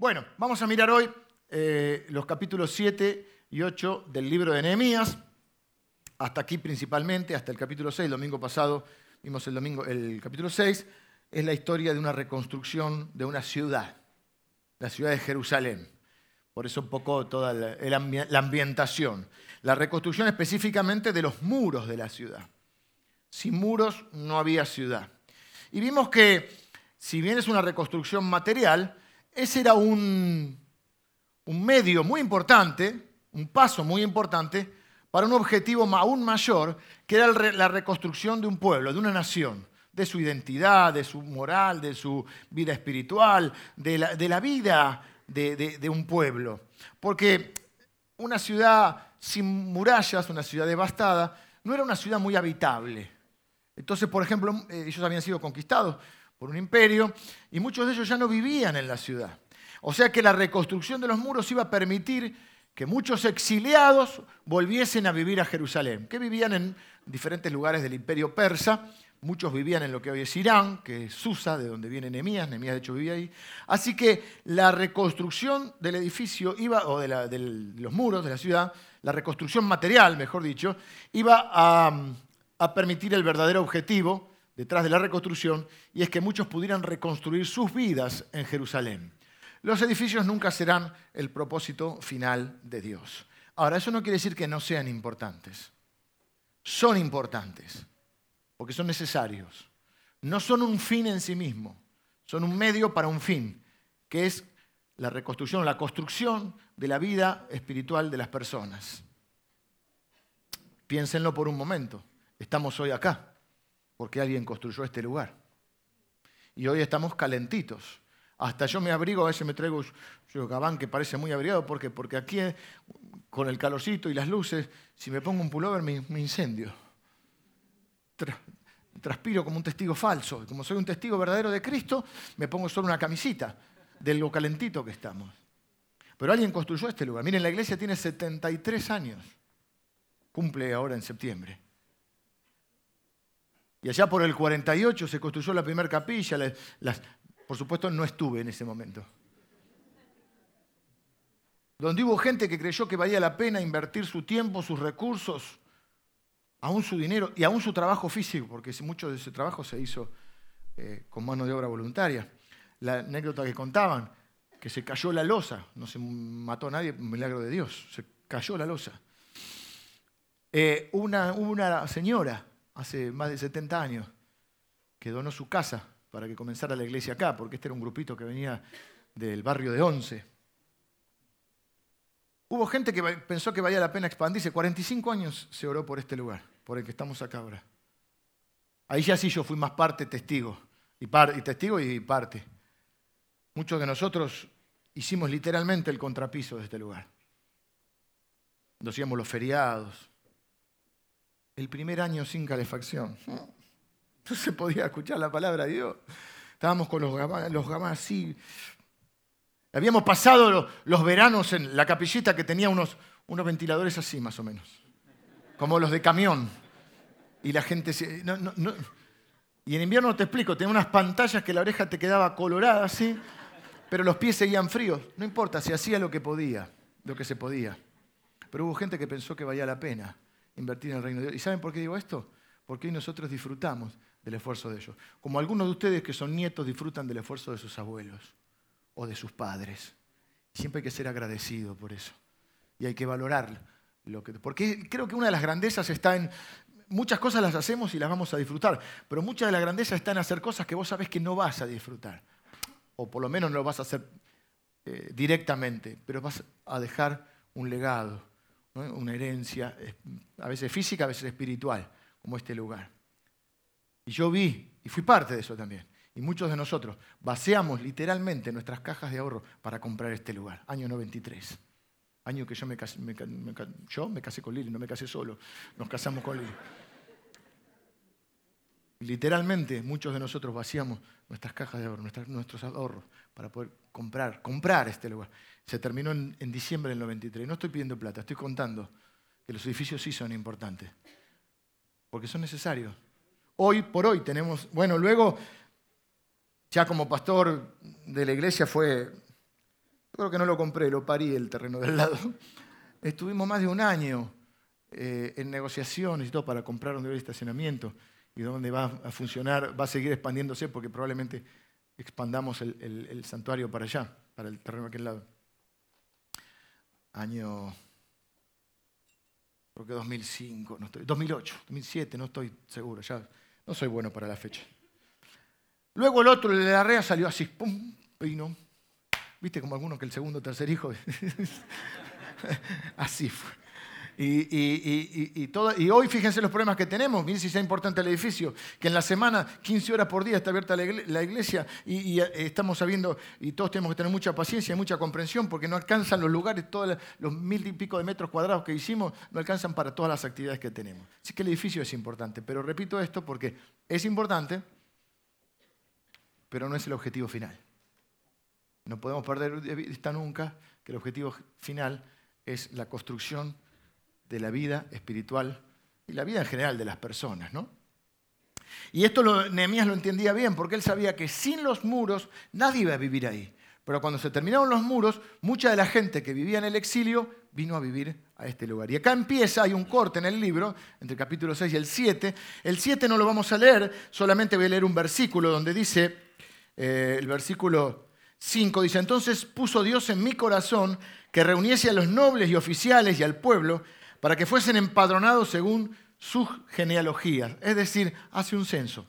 Bueno, vamos a mirar hoy eh, los capítulos 7 y 8 del libro de Nehemías, hasta aquí principalmente, hasta el capítulo 6. El domingo pasado vimos el, domingo, el capítulo 6, es la historia de una reconstrucción de una ciudad, la ciudad de Jerusalén. Por eso un poco toda la ambientación. La reconstrucción específicamente de los muros de la ciudad. Sin muros no había ciudad. Y vimos que, si bien es una reconstrucción material, ese era un, medio muy importante, un paso muy importante para un objetivo aún mayor, que era la reconstrucción de un pueblo, de una nación, de su identidad, de su moral, de su vida espiritual, de la, vida de, un pueblo. Porque una ciudad sin murallas, una ciudad devastada, no era una ciudad muy habitable. Entonces, por ejemplo, eh, ellos habían sido conquistados por un imperio, y muchos de ellos ya no vivían en la ciudad. O sea que la reconstrucción de los muros iba a permitir que muchos exiliados volviesen a vivir a Jerusalén, que vivían en diferentes lugares del imperio persa, muchos vivían en lo que hoy es Irán, que es Susa, de donde viene Nemías, Nemías de hecho vivía ahí. Así que la reconstrucción del edificio iba, o de, los muros de la ciudad, la reconstrucción material, mejor dicho, iba a permitir el verdadero objetivo detrás de la reconstrucción, y es que muchos pudieran reconstruir sus vidas en Jerusalén. Los edificios nunca serán el propósito final de Dios. Ahora, eso no quiere decir que no sean importantes. Son importantes, porque son necesarios. No son un fin en sí mismo, son un medio para un fin, que es la reconstrucción, la construcción de la vida espiritual de las personas. Piénsenlo por un momento. Estamos hoy acá porque alguien construyó este lugar. Y hoy estamos calentitos. Hasta yo me abrigo, a veces me traigo un gabán que parece muy abrigado, ¿por qué? Porque aquí, con el calorcito y las luces, si me pongo un pullover me, incendio. transpiro como un testigo falso. Como soy un testigo verdadero de Cristo, me pongo solo una camisita de lo calentito que estamos. Pero alguien construyó este lugar. Miren, la iglesia tiene 73 años. Cumple ahora en septiembre. Y allá por el 48 se construyó la primera capilla. por supuesto, no estuve en ese momento. Donde hubo gente que creyó que valía la pena invertir su tiempo, sus recursos, aún su dinero y aún su trabajo físico, porque mucho de ese trabajo se hizo eh, con mano de obra voluntaria. La anécdota que contaban, que se cayó la losa, no se mató a nadie, milagro de Dios, se cayó la losa. Eh, una, una señora hace más de 70 años, que donó su casa para que comenzara la iglesia acá, porque este era un grupito que venía del barrio de Once. Hubo gente que pensó que valía la pena expandirse. 45 años se oró por este lugar, por el que estamos acá ahora. Ahí ya sí yo fui más parte testigo, y, y testigo y parte. Muchos de nosotros hicimos literalmente el contrapiso de este lugar. Nos hacíamos los feriados, el primer año sin calefacción. No se podía escuchar la palabra de Dios. Estábamos con los gamás, así. Habíamos pasado los, veranos en la capillita que tenía unos, ventiladores así, más o menos. Como los de camión. Y la gente se... Y en invierno te explico, tenía unas pantallas que la oreja te quedaba colorada así, pero los pies seguían fríos. No importa, se hacía lo que podía, lo que se podía. Pero hubo gente que pensó que valía la pena invertir en el reino de Dios. ¿Y saben por qué digo esto? Porque hoy nosotros disfrutamos del esfuerzo de ellos. Como algunos de ustedes que son nietos disfrutan del esfuerzo de sus abuelos o de sus padres. Siempre hay que ser agradecido por eso. Y hay que valorar lo que... Porque creo que una de las grandezas está en... Muchas cosas las hacemos y las vamos a disfrutar, pero mucha de la grandeza está en hacer cosas que vos sabés que no vas a disfrutar. O por lo menos no lo vas a hacer eh, directamente, pero vas a dejar un legado una herencia, a veces física, a veces espiritual, como este lugar. Y yo vi, y fui parte de eso también, y muchos de nosotros vaciamos literalmente nuestras cajas de ahorro para comprar este lugar, año 93. Año que yo me casé, yo me casé con Lili, no me casé solo, nos casamos con Lili. Literalmente muchos de nosotros vaciamos nuestras cajas de ahorro, nuestros ahorros para poder comprar, comprar este lugar. Se terminó en, diciembre del 93. No estoy pidiendo plata, estoy contando que los edificios sí son importantes, porque son necesarios. Hoy por hoy tenemos, bueno, luego ya como pastor de la iglesia fue creo que no lo compré, lo parí el terreno del lado. Estuvimos más de un año eh, en negociaciones y todo para comprar un nivel de estacionamiento y donde va a funcionar, va a seguir expandiéndose porque probablemente expandamos el, santuario para allá, para el terreno de aquel lado. Año, creo que 2005, no estoy, 2008, 2007, no estoy seguro, ya no soy bueno para la fecha. Luego el otro, el de la rea, salió así, pum, vino. ¿Viste como algunos que el segundo o tercer hijo? así fue. Y, y, hoy fíjense los problemas que tenemos. Miren si sea importante el edificio, que en la semana 15 horas por día está abierta la iglesia y, eh, estamos sabiendo, y todos tenemos que tener mucha paciencia y mucha comprensión porque no alcanzan los lugares, todos los mil y pico de metros cuadrados que hicimos, no alcanzan para todas las actividades que tenemos. Así que el edificio es importante, pero repito esto porque es importante, pero no es el objetivo final. No podemos perder de vista nunca que el objetivo final es la construcción de la vida espiritual y la vida en general de las personas, ¿no? Y esto Nehemías lo entendía bien, porque él sabía que sin los muros nadie iba a vivir ahí. Pero cuando se terminaron los muros, mucha de la gente que vivía en el exilio vino a vivir a este lugar. Y acá empieza, hay un corte en el libro, entre el capítulo 6 y el 7. El 7 no lo vamos a leer, solamente voy a leer un versículo donde dice, eh, el versículo 5, dice, entonces puso Dios en mi corazón que reuniese a los nobles y oficiales y al pueblo para que fuesen empadronados según sus genealogías. Es decir, hace un censo.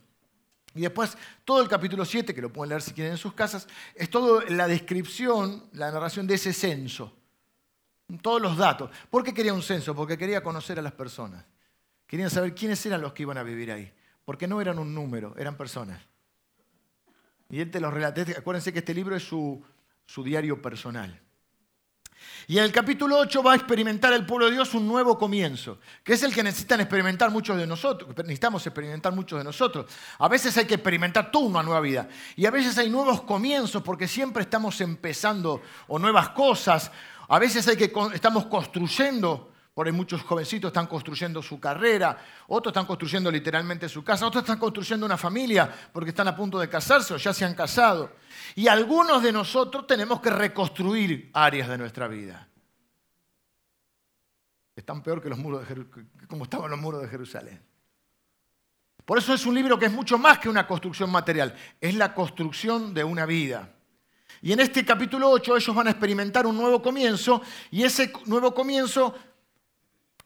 Y después todo el capítulo 7, que lo pueden leer si quieren en sus casas, es toda la descripción, la narración de ese censo. Todos los datos. ¿Por qué quería un censo? Porque quería conocer a las personas. Querían saber quiénes eran los que iban a vivir ahí. Porque no eran un número, eran personas. Y él te los relata. Acuérdense que este libro es su diario personal. Y en el capítulo 8 va a experimentar el pueblo de Dios un nuevo comienzo, que es el que necesitan experimentar muchos de nosotros, necesitamos experimentar muchos de nosotros. A veces hay que experimentar toda una nueva vida y a veces hay nuevos comienzos porque siempre estamos empezando o nuevas cosas. A veces hay que estamos construyendo por ahí muchos jovencitos están construyendo su carrera, otros están construyendo literalmente su casa, otros están construyendo una familia porque están a punto de casarse o ya se han casado. Y algunos de nosotros tenemos que reconstruir áreas de nuestra vida. Están peor que los muros de como estaban los muros de Jerusalén. Por eso es un libro que es mucho más que una construcción material, es la construcción de una vida. Y en este capítulo 8 ellos van a experimentar un nuevo comienzo y ese nuevo comienzo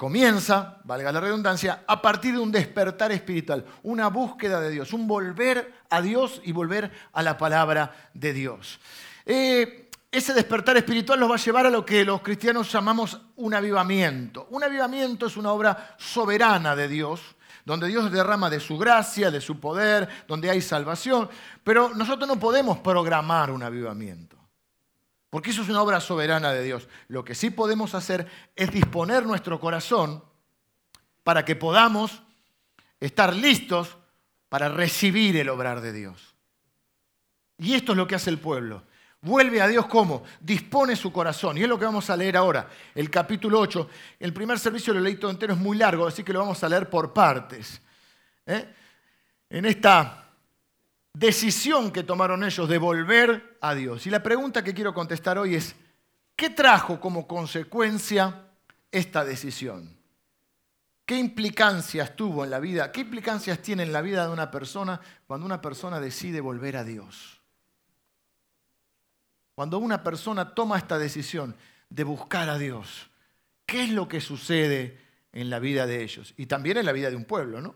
comienza, valga la redundancia, a partir de un despertar espiritual, una búsqueda de Dios, un volver a Dios y volver a la palabra de Dios. Eh, ese despertar espiritual nos va a llevar a lo que los cristianos llamamos un avivamiento. Un avivamiento es una obra soberana de Dios, donde Dios derrama de su gracia, de su poder, donde hay salvación, pero nosotros no podemos programar un avivamiento. Porque eso es una obra soberana de Dios. Lo que sí podemos hacer es disponer nuestro corazón para que podamos estar listos para recibir el obrar de Dios. Y esto es lo que hace el pueblo. Vuelve a Dios como dispone su corazón. Y es lo que vamos a leer ahora, el capítulo 8. El primer servicio lo leí todo entero, es muy largo, así que lo vamos a leer por partes. ¿eh? En esta decisión que tomaron ellos de volver a Dios. Y la pregunta que quiero contestar hoy es, ¿qué trajo como consecuencia esta decisión? ¿Qué implicancias tuvo en la vida? ¿Qué implicancias tiene en la vida de una persona cuando una persona decide volver a Dios? Cuando una persona toma esta decisión de buscar a Dios, ¿qué es lo que sucede en la vida de ellos? Y también en la vida de un pueblo, ¿no?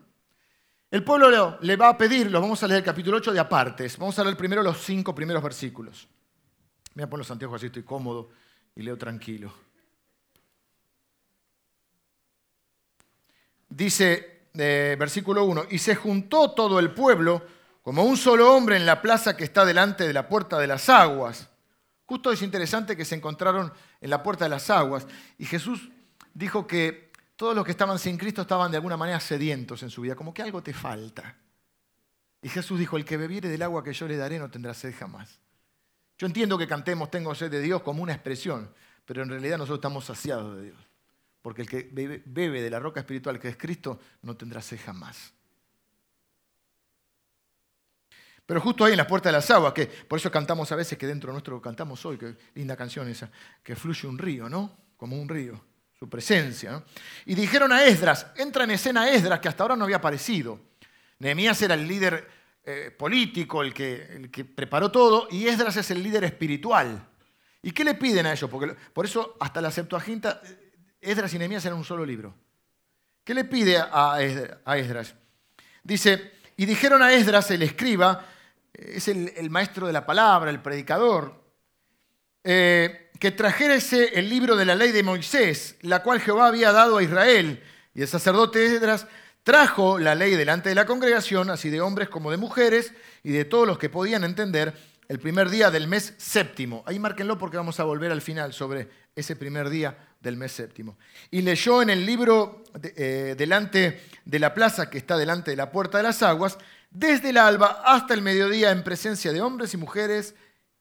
El pueblo le va a pedir, lo vamos a leer el capítulo 8 de apartes. Vamos a leer primero los cinco primeros versículos. Voy a poner los anteojos así, estoy cómodo y leo tranquilo. Dice, eh, versículo 1, y se juntó todo el pueblo como un solo hombre en la plaza que está delante de la puerta de las aguas. Justo es interesante que se encontraron en la puerta de las aguas y Jesús dijo que todos los que estaban sin Cristo estaban de alguna manera sedientos en su vida, como que algo te falta. Y Jesús dijo, el que bebiere del agua que yo le daré no tendrá sed jamás. Yo entiendo que cantemos tengo sed de Dios como una expresión, pero en realidad nosotros estamos saciados de Dios. Porque el que bebe de la roca espiritual que es Cristo no tendrá sed jamás. Pero justo ahí en la puerta de las aguas, que por eso cantamos a veces que dentro de nuestro cantamos hoy, que linda canción esa, que fluye un río, ¿no? Como un río, su presencia. Y dijeron a Esdras, entra en escena Esdras, que hasta ahora no había aparecido. Nehemías era el líder eh, político, el que, el que preparó todo, y Esdras es el líder espiritual. ¿Y qué le piden a ellos? Porque por eso hasta la Septuaginta, Esdras y Nehemías eran un solo libro. ¿Qué le pide a Esdras? Dice, y dijeron a Esdras, el escriba, es el, maestro de la palabra, el predicador, eh, que trajese el libro de la ley de Moisés, la cual Jehová había dado a Israel. Y el sacerdote Esdras trajo la ley delante de la congregación, así de hombres como de mujeres, y de todos los que podían entender, el primer día del mes séptimo. Ahí márquenlo porque vamos a volver al final sobre ese primer día del mes séptimo. Y leyó en el libro eh, delante de la plaza que está delante de la puerta de las aguas, desde el alba hasta el mediodía en presencia de hombres y mujeres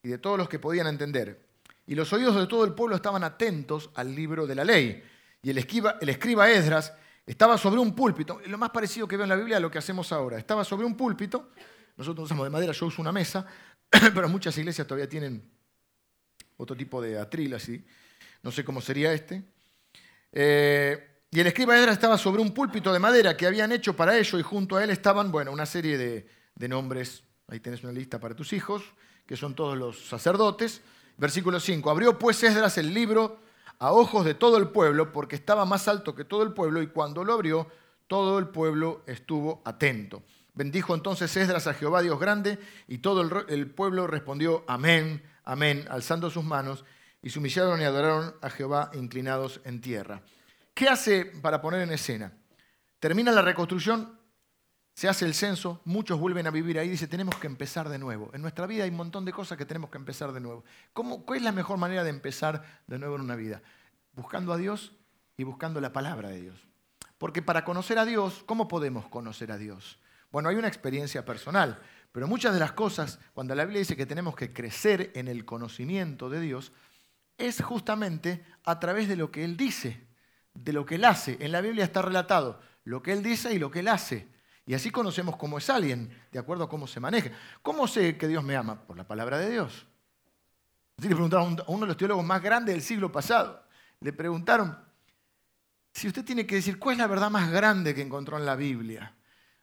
y de todos los que podían entender. Y los oídos de todo el pueblo estaban atentos al libro de la ley. Y el escriba, Esdras estaba sobre un púlpito, lo más parecido que veo en la Biblia a lo que hacemos ahora. Estaba sobre un púlpito, nosotros usamos de madera, yo uso una mesa, pero muchas iglesias todavía tienen otro tipo de atril así. No sé cómo sería este. Eh, y el escriba Edra estaba sobre un púlpito de madera que habían hecho para ello y junto a él estaban, bueno, una serie de, de nombres. Ahí tenés una lista para tus hijos, que son todos los sacerdotes. Versículo 5. Abrió pues Esdras el libro a ojos de todo el pueblo, porque estaba más alto que todo el pueblo, y cuando lo abrió, todo el pueblo estuvo atento. Bendijo entonces Esdras a Jehová Dios grande, y todo el, pueblo respondió amén, amén, alzando sus manos, y se humillaron y adoraron a Jehová inclinados en tierra. ¿Qué hace para poner en escena? Termina la reconstrucción, se hace el censo, muchos vuelven a vivir ahí, dice, tenemos que empezar de nuevo. En nuestra vida hay un montón de cosas que tenemos que empezar de nuevo. ¿Cómo, ¿Cuál es la mejor manera de empezar de nuevo en una vida? Buscando a Dios y buscando la palabra de Dios. Porque para conocer a Dios, ¿cómo podemos conocer a Dios? Bueno, hay una experiencia personal, pero muchas de las cosas, cuando la Biblia dice que tenemos que crecer en el conocimiento de Dios, es justamente a través de lo que Él dice, de lo que Él hace. En la Biblia está relatado lo que Él dice y lo que Él hace. Y así conocemos cómo es alguien, de acuerdo a cómo se maneja. ¿Cómo sé que Dios me ama? Por la palabra de Dios. Le preguntaron a uno de los teólogos más grandes del siglo pasado. Le preguntaron, si usted tiene que decir, ¿cuál es la verdad más grande que encontró en la Biblia?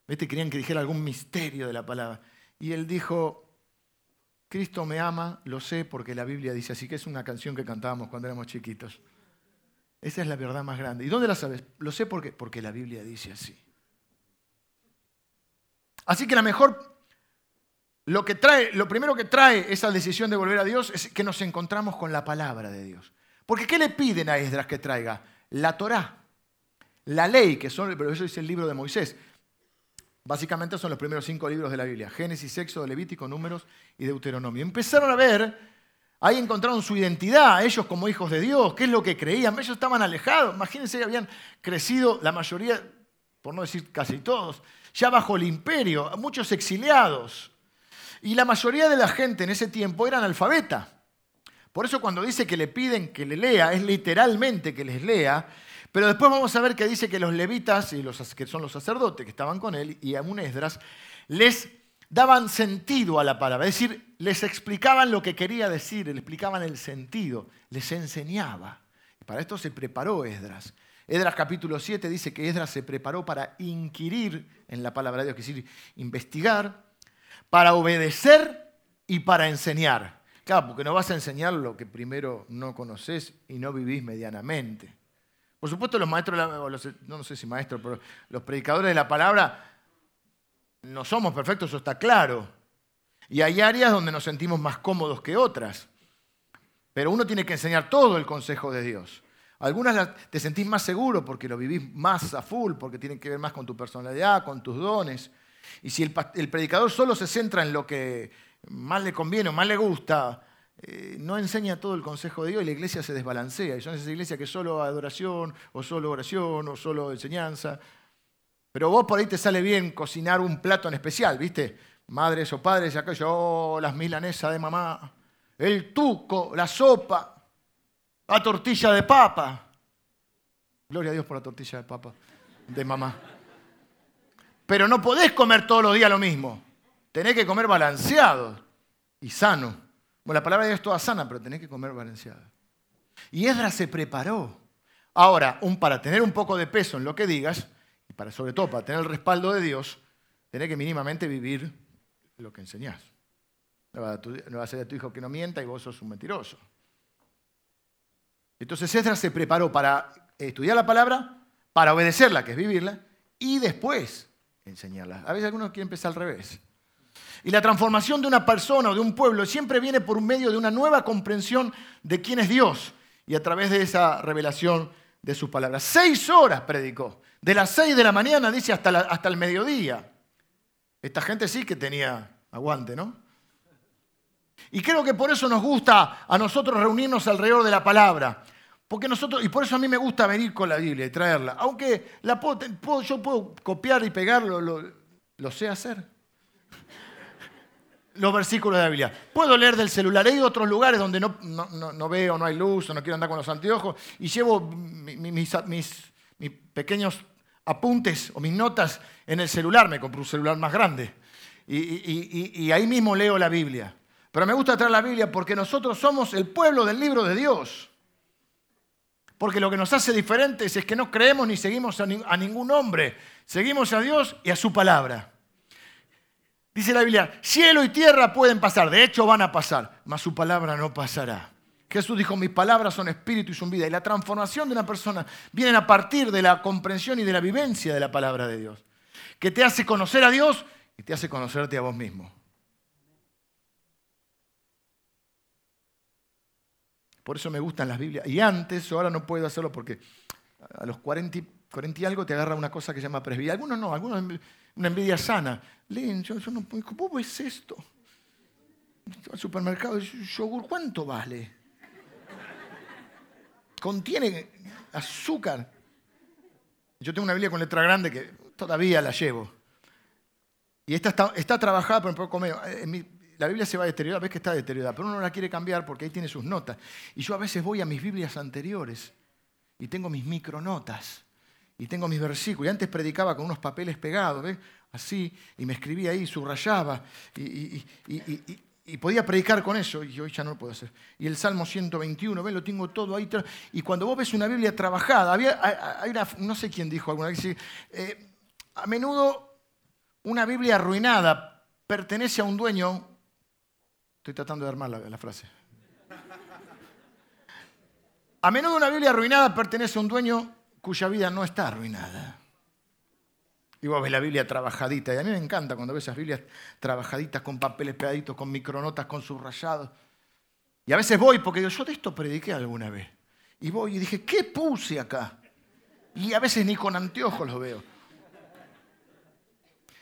¿Viste? Querían que dijera algún misterio de la palabra. Y él dijo, Cristo me ama, lo sé porque la Biblia dice así, que es una canción que cantábamos cuando éramos chiquitos. Esa es la verdad más grande. ¿Y dónde la sabes? Lo sé porque, porque la Biblia dice así. Así que la mejor, lo, que trae, lo primero que trae esa decisión de volver a Dios es que nos encontramos con la palabra de Dios. Porque ¿qué le piden a Esdras que traiga? La Torá, la ley, que son, pero eso dice el libro de Moisés. Básicamente son los primeros cinco libros de la Biblia, Génesis, Éxodo, Levítico, Números y Deuteronomio. Empezaron a ver, ahí encontraron su identidad, ellos como hijos de Dios, qué es lo que creían, ellos estaban alejados, imagínense, habían crecido la mayoría, por no decir casi todos, ya bajo el imperio, muchos exiliados. Y la mayoría de la gente en ese tiempo era analfabeta. Por eso cuando dice que le piden que le lea, es literalmente que les lea, pero después vamos a ver que dice que los levitas, y los, que son los sacerdotes que estaban con él, y un Esdras, les daban sentido a la palabra. Es decir, les explicaban lo que quería decir, les explicaban el sentido, les enseñaba. Y para esto se preparó Esdras. Esdras capítulo 7 dice que Esdras se preparó para inquirir en la palabra de Dios, es decir, investigar, para obedecer y para enseñar. Claro, porque no vas a enseñar lo que primero no conoces y no vivís medianamente. Por supuesto, los maestros, no sé si maestros, pero los predicadores de la palabra no somos perfectos, eso está claro. Y hay áreas donde nos sentimos más cómodos que otras. Pero uno tiene que enseñar todo el consejo de Dios. Algunas te sentís más seguro porque lo vivís más a full, porque tienen que ver más con tu personalidad, con tus dones. Y si el, predicador solo se centra en lo que más le conviene o más le gusta, eh, no enseña todo el consejo de Dios y la iglesia se desbalancea. Y son esas iglesias que solo adoración, o solo oración, o solo enseñanza. Pero vos por ahí te sale bien cocinar un plato en especial, ¿viste? Madres o padres, yo, oh, las milanesas de mamá, el tuco, la sopa, la tortilla de papa. Gloria a Dios por la tortilla de papa de mamá. Pero no podés comer todos los días lo mismo. tenés que comer balanceado y sano. Bueno, la palabra de Dios es toda sana, pero tenés que comer balanceado. Y Esdras se preparó. Ahora, un, para tener un poco de peso en lo que digas, y para, sobre todo para tener el respaldo de Dios, tenés que mínimamente vivir lo que enseñás. No vas, a ser a tu hijo que no mienta y vos sos un mentiroso. Entonces Esdras se preparó para estudiar la palabra, para obedecerla, que es vivirla, y después enseñarla. A veces algunos quieren empezar al revés. Y la transformación de una persona o de un pueblo siempre viene por medio de una nueva comprensión de quién es Dios y a través de esa revelación de sus palabras. Seis horas predicó. De las seis de la mañana, dice, hasta, hasta el mediodía. Esta gente sí que tenía aguante, ¿no? Y creo que por eso nos gusta a nosotros reunirnos alrededor de la palabra. Porque nosotros, y por eso a mí me gusta venir con la Biblia y traerla. Aunque la puedo, yo puedo copiar y pegarlo, lo, sé hacer. Los versículos de la Biblia. Puedo leer del celular. He ido a otros lugares donde no, no, veo, no hay luz, o no quiero andar con los anteojos, y llevo mis, mis, mis pequeños apuntes o mis notas en el celular. Me compré un celular más grande. Y, y, y, ahí mismo leo la Biblia. Pero me gusta traer la Biblia porque nosotros somos el pueblo del libro de Dios. Porque lo que nos hace diferentes es que no creemos ni seguimos a, ningún hombre. Seguimos a Dios y a su palabra. Dice la Biblia, cielo y tierra pueden pasar, de hecho van a pasar, mas su palabra no pasará. Jesús dijo, mis palabras son espíritu y son vida. Y la transformación de una persona viene a partir de la comprensión y de la vivencia de la palabra de Dios, que te hace conocer a Dios y te hace conocerte a vos mismo. Por eso me gustan las Biblias. Y antes, ahora no puedo hacerlo porque a los 40, 40 y algo te agarra una cosa que se llama presbicia. Algunos no, algunos una envidia sana. Leen, yo, no, ¿cómo es esto? Al supermercado, yogur, ¿cuánto vale? Contiene azúcar. Yo tengo una Biblia con letra grande que todavía la llevo. Y esta está, trabajada, por un poco medio. En mi, la Biblia se va a deteriorar, ves que está deteriorada, pero uno no la quiere cambiar porque ahí tiene sus notas. Y yo a veces voy a mis Biblias anteriores y tengo mis micronotas y tengo mis versículos. Y antes predicaba con unos papeles pegados, ¿ves? Así, y me escribía ahí, subrayaba y, y, podía predicar con eso, y hoy ya no lo puedo hacer. Y el Salmo 121, ¿ves? Lo tengo todo ahí. Y cuando vos ves una Biblia trabajada, había, no sé quién dijo alguna vez, eh, a menudo una Biblia arruinada pertenece a un dueño Estoy tratando de armar la, frase. A menudo una Biblia arruinada pertenece a un dueño cuya vida no está arruinada. Y vos ves la Biblia trabajadita. Y a mí me encanta cuando ves esas Biblias trabajaditas con papeles pegaditos, con micronotas, con subrayados. Y a veces voy porque digo, yo de esto prediqué alguna vez. Y voy y dije, ¿qué puse acá? Y a veces ni con anteojos lo veo.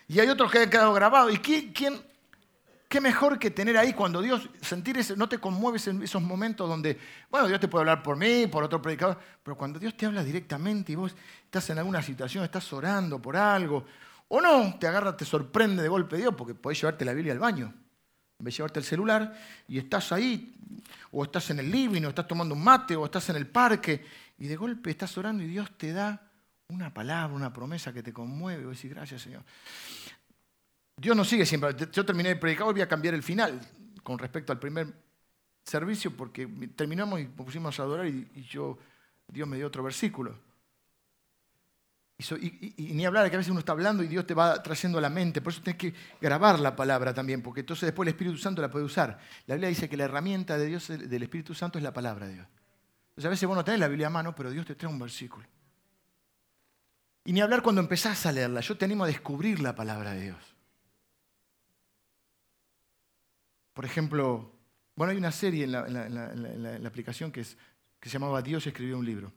Y hay otros que han quedado grabados. ¿Y quién, quién, Qué mejor que tener ahí cuando Dios, sentir ese, no te conmueves en esos momentos donde, bueno, Dios te puede hablar por mí, por otro predicador, pero cuando Dios te habla directamente y vos estás en alguna situación, estás orando por algo, o no, te agarra, te sorprende de golpe Dios, porque podés llevarte la Biblia al baño, en vez de llevarte el celular, y estás ahí, o estás en el living, o estás tomando un mate, o estás en el parque, y de golpe estás orando y Dios te da una palabra, una promesa que te conmueve, y vos decís, gracias Señor. Dios no sigue siempre. Yo terminé de predicar, voy a cambiar el final con respecto al primer servicio porque terminamos y pusimos a adorar y, yo, Dios me dio otro versículo. Y, ni hablar que a veces uno está hablando y Dios te va trayendo a la mente. Por eso tienes que grabar la palabra también, porque entonces después el Espíritu Santo la puede usar. La Biblia dice que la herramienta de Dios, del Espíritu Santo, es la palabra de Dios. Entonces a veces vos no tenés la Biblia a mano, pero Dios te trae un versículo. Y ni hablar cuando empezás a leerla. Yo te animo a descubrir la palabra de Dios. Por ejemplo, bueno, hay una serie en la, aplicación que, es, que, se llamaba Dios escribió un libro.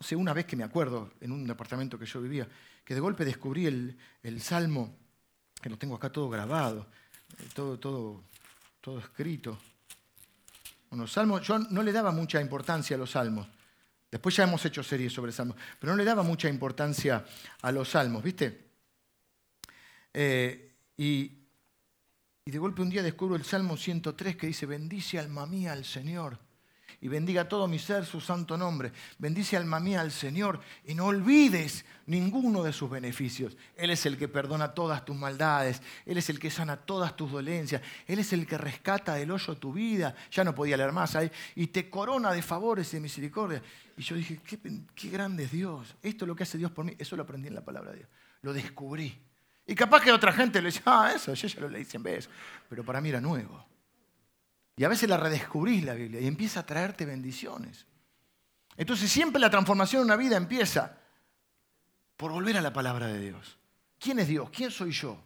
No sé, una vez que me acuerdo, en un departamento que yo vivía, que de golpe descubrí el, salmo, que lo tengo acá todo grabado, eh, todo, todo, todo escrito. Bueno, salmos, yo no le daba mucha importancia a los salmos. Después ya hemos hecho series sobre salmos, pero no le daba mucha importancia a los salmos, ¿viste? Eh, y y de golpe un día descubro el Salmo 103 que dice, bendice alma mía al Señor. y bendiga todo mi ser su santo nombre. Bendice alma mía al Señor y no olvides ninguno de sus beneficios. Él es el que perdona todas tus maldades, Él es el que sana todas tus dolencias, Él es el que rescata del hoyo tu vida. Ya no podía leer más ahí. Y te corona de favores y de misericordia. Y yo dije, qué, qué grande es Dios. Esto es lo que hace Dios por mí. Eso lo aprendí en la palabra de Dios. Lo descubrí. Y capaz que otra gente le dice, ah, eso, yo ya lo leí cien veces. Pero para mí era nuevo. Y a veces la redescubrís la Biblia y empieza a traerte bendiciones. Entonces siempre la transformación de una vida empieza por volver a la palabra de Dios. ¿Quién es Dios? ¿Quién soy yo?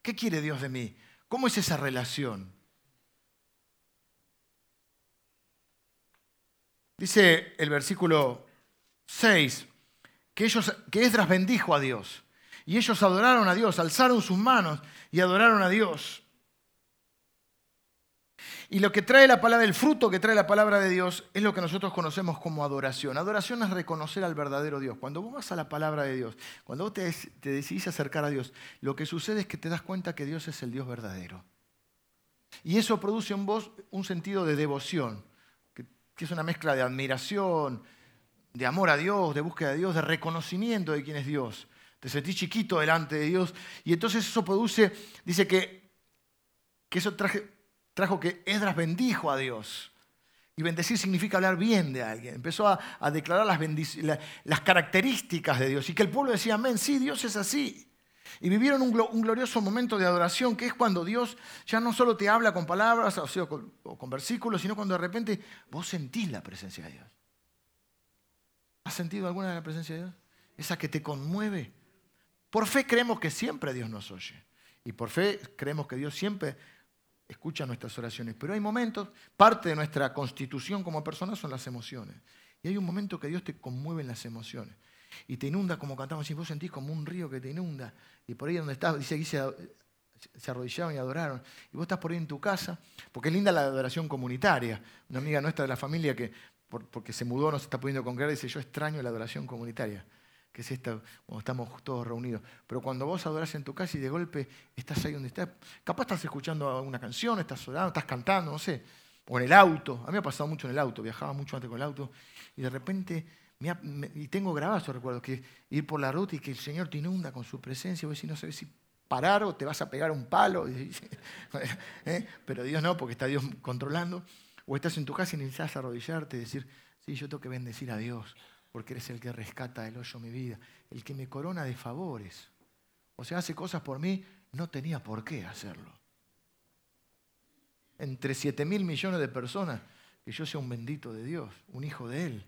¿Qué quiere Dios de mí? ¿Cómo es esa relación? Dice el versículo 6 que, ellos, que Esdras bendijo a Dios. Y ellos adoraron a Dios, alzaron sus manos y adoraron a Dios. Y lo que trae la palabra, el fruto que trae la palabra de Dios es lo que nosotros conocemos como adoración. Adoración es reconocer al verdadero Dios. Cuando vos vas a la palabra de Dios, cuando vos te, decidís acercar a Dios, lo que sucede es que te das cuenta que Dios es el Dios verdadero. Y eso produce en vos un sentido de devoción, que, que es una mezcla de admiración, de amor a Dios, de búsqueda de Dios, de reconocimiento de quién es Dios te sentís chiquito delante de Dios. Y entonces eso produce, dice que, que eso trajo que Edras bendijo a Dios. Y bendecir significa hablar bien de alguien. Empezó a, declarar las, las, características de Dios. Y que el pueblo decía, amén, sí, Dios es así. Y vivieron un, glorioso momento de adoración, que es cuando Dios ya no solo te habla con palabras o, con, o con versículos, sino cuando de repente vos sentís la presencia de Dios. ¿Has sentido alguna de la presencia de Dios? Esa que te conmueve. Por fe creemos que siempre Dios nos oye. Y por fe creemos que Dios siempre escucha nuestras oraciones. Pero hay momentos, parte de nuestra constitución como personas son las emociones. Y hay un momento que Dios te conmueve en las emociones. Y te inunda como cantamos, y vos sentís como un río que te inunda. Y por ahí donde estás, dice aquí se, se arrodillaron y adoraron. Y vos estás por ahí en tu casa, porque es linda la adoración comunitaria. Una amiga nuestra de la familia que, porque se mudó, no se está pudiendo congregar, dice, yo extraño la adoración comunitaria que es esta, cuando estamos todos reunidos. Pero cuando vos adorás en tu casa y de golpe estás ahí donde estás, capaz estás escuchando una canción, estás orando, estás cantando, no sé, o en el auto. A mí me ha pasado mucho en el auto, viajaba mucho antes con el auto, y de repente, y tengo grabado esos recuerdos, que ir por la ruta y que el Señor te inunda con su presencia, y no sabes si parar o te vas a pegar un palo, ¿eh? pero Dios no, porque está Dios controlando. O estás en tu casa y necesitas arrodillarte y decir, sí, yo tengo que bendecir a Dios porque eres el que rescata del hoyo mi vida, el que me corona de favores. O sea, hace cosas por mí, no tenía por qué hacerlo. Entre 7 mil millones de personas, que yo sea un bendito de Dios, un hijo de Él.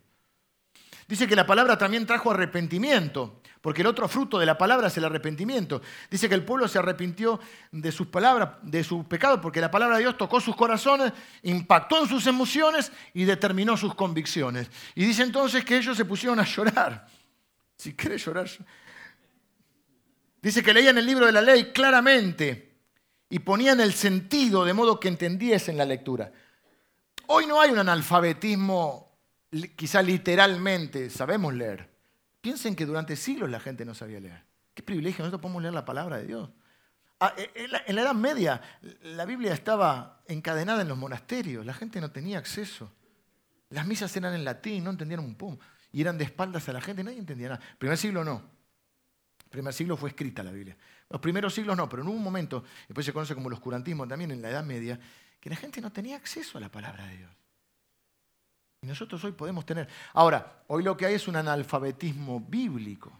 Dice que la palabra también trajo arrepentimiento, porque el otro fruto de la palabra es el arrepentimiento. Dice que el pueblo se arrepintió de sus palabras, de sus pecados, porque la palabra de Dios tocó sus corazones, impactó en sus emociones y determinó sus convicciones. Y dice entonces que ellos se pusieron a llorar. Si quieres llorar. Dice que leían el libro de la ley claramente y ponían el sentido de modo que entendiesen la lectura. Hoy no hay un analfabetismo quizá literalmente sabemos leer. Piensen que durante siglos la gente no sabía leer. Qué privilegio, nosotros podemos leer la palabra de Dios. Ah, eh, en la Edad Media la Biblia estaba encadenada en los monasterios, la gente no tenía acceso. Las misas eran en latín, no entendían un pum. Y eran de espaldas a la gente, nadie entendía nada. Primer siglo no. Primer siglo fue escrita la Biblia. Los primeros siglos no, pero en un momento, después se conoce como el oscurantismo también en la Edad Media, que la gente no tenía acceso a la palabra de Dios. Y nosotros hoy podemos tener. Ahora, hoy lo que hay es un analfabetismo bíblico.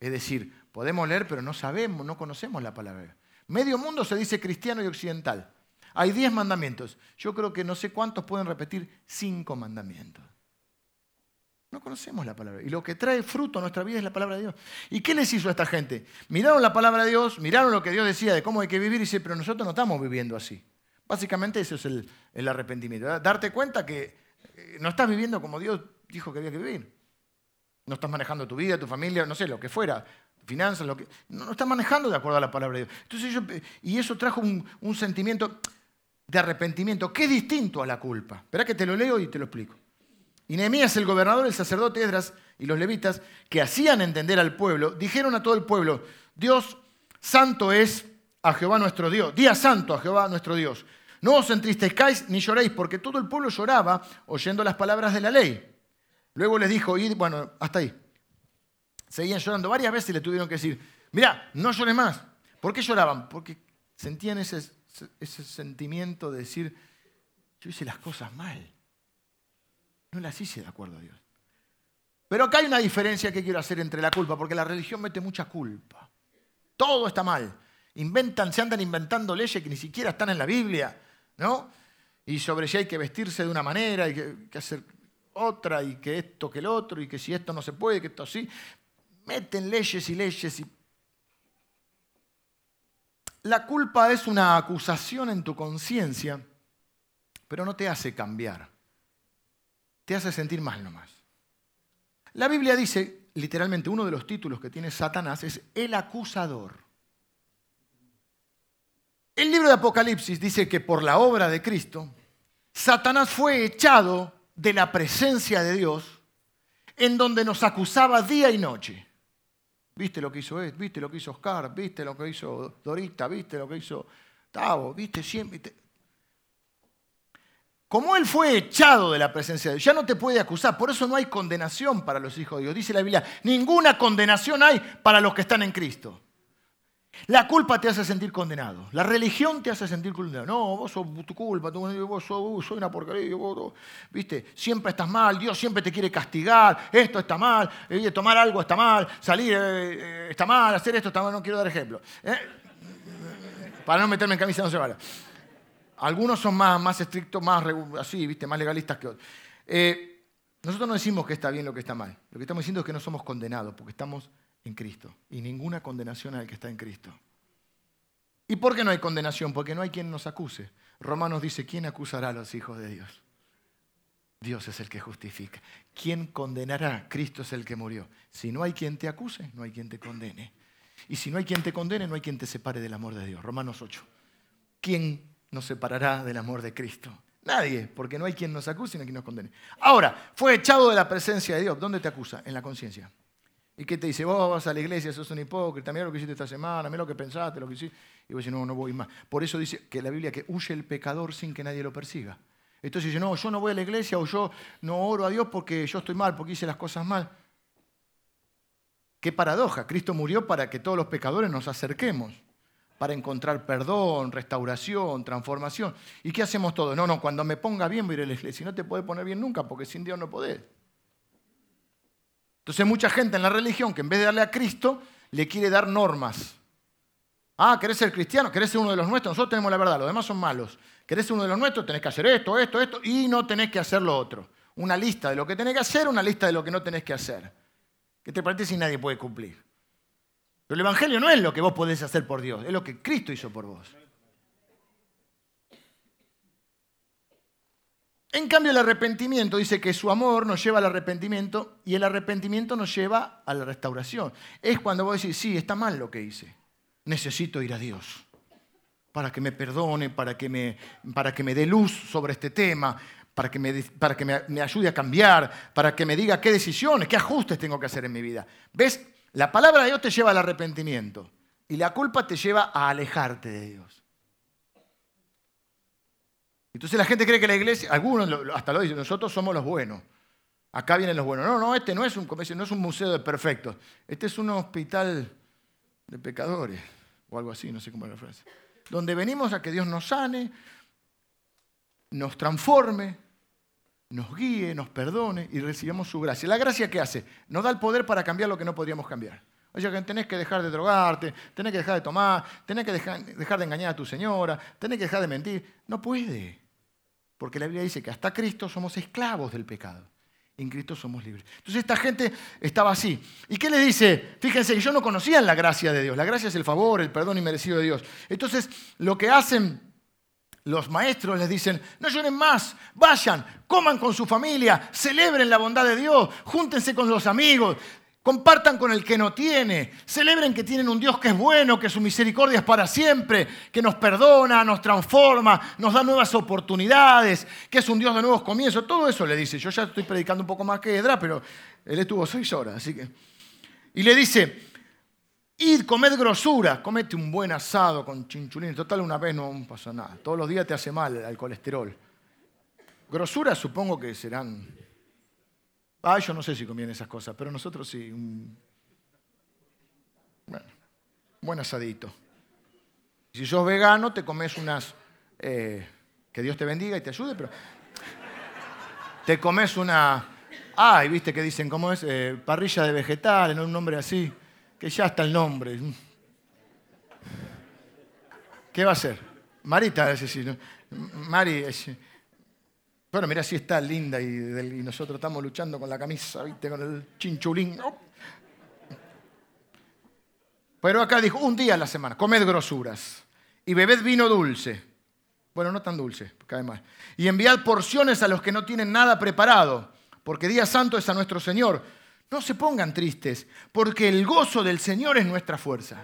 Es decir, podemos leer, pero no sabemos, no conocemos la palabra. Medio mundo se dice cristiano y occidental. Hay diez mandamientos. Yo creo que no sé cuántos pueden repetir cinco mandamientos. No conocemos la palabra. Y lo que trae fruto a nuestra vida es la palabra de Dios. ¿Y qué les hizo a esta gente? Miraron la palabra de Dios, miraron lo que Dios decía de cómo hay que vivir y dice, pero nosotros no estamos viviendo así. Básicamente eso es el, el arrepentimiento. Darte cuenta que no estás viviendo como Dios dijo que había que vivir. No estás manejando tu vida, tu familia, no sé, lo que fuera, finanzas, lo que. No, estás manejando de acuerdo a la palabra de Dios. Entonces y eso trajo un, sentimiento de arrepentimiento que es distinto a la culpa. Espera que te lo leo y te lo explico. Y Nehemías, el gobernador, el sacerdote Edras y los levitas, que hacían entender al pueblo, dijeron a todo el pueblo: Dios santo es a Jehová nuestro Dios, día santo a Jehová nuestro Dios. No os entristezcáis ni lloréis, porque todo el pueblo lloraba oyendo las palabras de la ley. Luego les dijo, y bueno, hasta ahí. Seguían llorando varias veces y le tuvieron que decir, mira, no llores más. ¿Por qué lloraban? Porque sentían ese, ese sentimiento de decir, yo hice las cosas mal. No las hice de acuerdo a Dios. Pero acá hay una diferencia que quiero hacer entre la culpa, porque la religión mete mucha culpa. Todo está mal. Inventan, se andan inventando leyes que ni siquiera están en la Biblia, Y sobre si hay que vestirse de una manera, y que, que hacer otra, y que esto, que el otro, y que si esto no se puede, que esto sí. Meten leyes y leyes y la culpa es una acusación en tu conciencia, pero no te hace cambiar. Te hace sentir mal nomás. La Biblia dice, literalmente, uno de los títulos que tiene Satanás es el acusador. El libro de Apocalipsis dice que por la obra de Cristo, Satanás fue echado de la presencia de Dios, en donde nos acusaba día y noche. ¿Viste lo que hizo Ed? ¿Viste lo que hizo Oscar? ¿Viste lo que hizo Dorita? ¿Viste lo que hizo Tavo? ¿Viste siempre? Como él fue echado de la presencia de Dios, ya no te puede acusar. Por eso no hay condenación para los hijos de Dios. Dice la Biblia, ninguna condenación hay para los que están en Cristo. La culpa te hace sentir condenado. La religión te hace sentir condenado. No, vos sos tu culpa, vos sos, uh, una porquería, viste, siempre estás mal, Dios siempre te quiere castigar, esto está mal, eh, tomar algo está mal, salir eh, eh, está mal, hacer esto está mal, no quiero dar ejemplo. Para no meterme en camisa no se vale. Algunos son más, más estrictos, más así, viste, más legalistas que otros. nosotros no decimos que está bien lo que está mal. Lo que estamos diciendo es que no somos condenados, porque estamos en Cristo. Y ninguna condenación al que está en Cristo. ¿Y por qué no hay condenación? Porque no hay quien nos acuse. Romanos dice, ¿quién acusará a los hijos de Dios? Dios es el que justifica. ¿Quién condenará? Cristo es el que murió. Si no hay quien te acuse, no hay quien te condene. Y si no hay quien te condene, no hay quien te separe del amor de Dios. Romanos 8. ¿Quién nos separará del amor de Cristo? Nadie, porque no hay quien nos acuse ni quien nos condene. Ahora, fue echado de la presencia de Dios. ¿Dónde te acusa? En la conciencia. ¿Y qué te dice? Vos vas a la iglesia, sos un hipócrita, mira lo que hiciste esta semana, mira lo que pensaste, lo que hiciste. Y vos decís, no, no voy más. Por eso dice que la Biblia que huye el pecador sin que nadie lo persiga. Entonces dice, no, yo no voy a la iglesia o yo no oro a Dios porque yo estoy mal, porque hice las cosas mal. Qué paradoja. Cristo murió para que todos los pecadores nos acerquemos, para encontrar perdón, restauración, transformación. ¿Y qué hacemos todos? No, no, cuando me ponga bien voy a ir a la iglesia. Y no te puede poner bien nunca porque sin Dios no podés. Entonces mucha gente en la religión que en vez de darle a Cristo, le quiere dar normas. Ah, ¿querés ser cristiano? ¿Querés ser uno de los nuestros? Nosotros tenemos la verdad, los demás son malos. ¿Querés ser uno de los nuestros? Tenés que hacer esto, esto, esto, y no tenés que hacer lo otro. Una lista de lo que tenés que hacer, una lista de lo que no tenés que hacer. ¿Qué te parece si nadie puede cumplir? Pero el Evangelio no es lo que vos podés hacer por Dios, es lo que Cristo hizo por vos. En cambio, el arrepentimiento dice que su amor nos lleva al arrepentimiento y el arrepentimiento nos lleva a la restauración. Es cuando vos decís, sí, está mal lo que hice. Necesito ir a Dios para que me perdone, para que me, para que me dé luz sobre este tema, para que, me, para que me ayude a cambiar, para que me diga qué decisiones, qué ajustes tengo que hacer en mi vida. ¿Ves? La palabra de Dios te lleva al arrepentimiento y la culpa te lleva a alejarte de Dios. Entonces la gente cree que la iglesia, algunos hasta lo dicen, nosotros somos los buenos. Acá vienen los buenos. No, no, este no es un no es un museo de perfectos. Este es un hospital de pecadores, o algo así, no sé cómo es la frase. Donde venimos a que Dios nos sane, nos transforme, nos guíe, nos perdone y recibamos su gracia. ¿La gracia qué hace? Nos da el poder para cambiar lo que no podríamos cambiar. O sea, que tenés que dejar de drogarte, tenés que dejar de tomar, tenés que dejar de engañar a tu señora, tenés que dejar de mentir. No puede. Porque la Biblia dice que hasta Cristo somos esclavos del pecado. En Cristo somos libres. Entonces esta gente estaba así. ¿Y qué le dice? Fíjense que yo no conocía la gracia de Dios. La gracia es el favor, el perdón inmerecido de Dios. Entonces lo que hacen los maestros les dicen, no lloren más, vayan, coman con su familia, celebren la bondad de Dios, júntense con los amigos, Compartan con el que no tiene. Celebren que tienen un Dios que es bueno, que su misericordia es para siempre, que nos perdona, nos transforma, nos da nuevas oportunidades, que es un Dios de nuevos comienzos. Todo eso le dice. Yo ya estoy predicando un poco más que Edra, pero él estuvo seis horas. Así que... Y le dice, Id, comed grosura, comete un buen asado con chinchulín. Total, una vez no pasa nada. Todos los días te hace mal el colesterol. Grosura supongo que serán... Ah, yo no sé si conviene esas cosas, pero nosotros sí. Un... Bueno, buen asadito. Si sos vegano, te comes unas... Eh, que Dios te bendiga y te ayude, pero... Te comes una... Ay, viste que dicen, ¿cómo es? Eh, parrilla de vegetales, ¿no? Un nombre así que ya está el nombre. ¿Qué va a hacer? Marita, es decir, Mari, bueno, mira si está linda y, nosotros estamos luchando con la camisa, ¿viste? Con el chinchulín. Pero acá dijo, un día a la semana, comed grosuras y bebed vino dulce. Bueno, no tan dulce, cae mal. Y enviad porciones a los que no tienen nada preparado, porque día santo es a nuestro Señor. No se pongan tristes, porque el gozo del Señor es nuestra fuerza.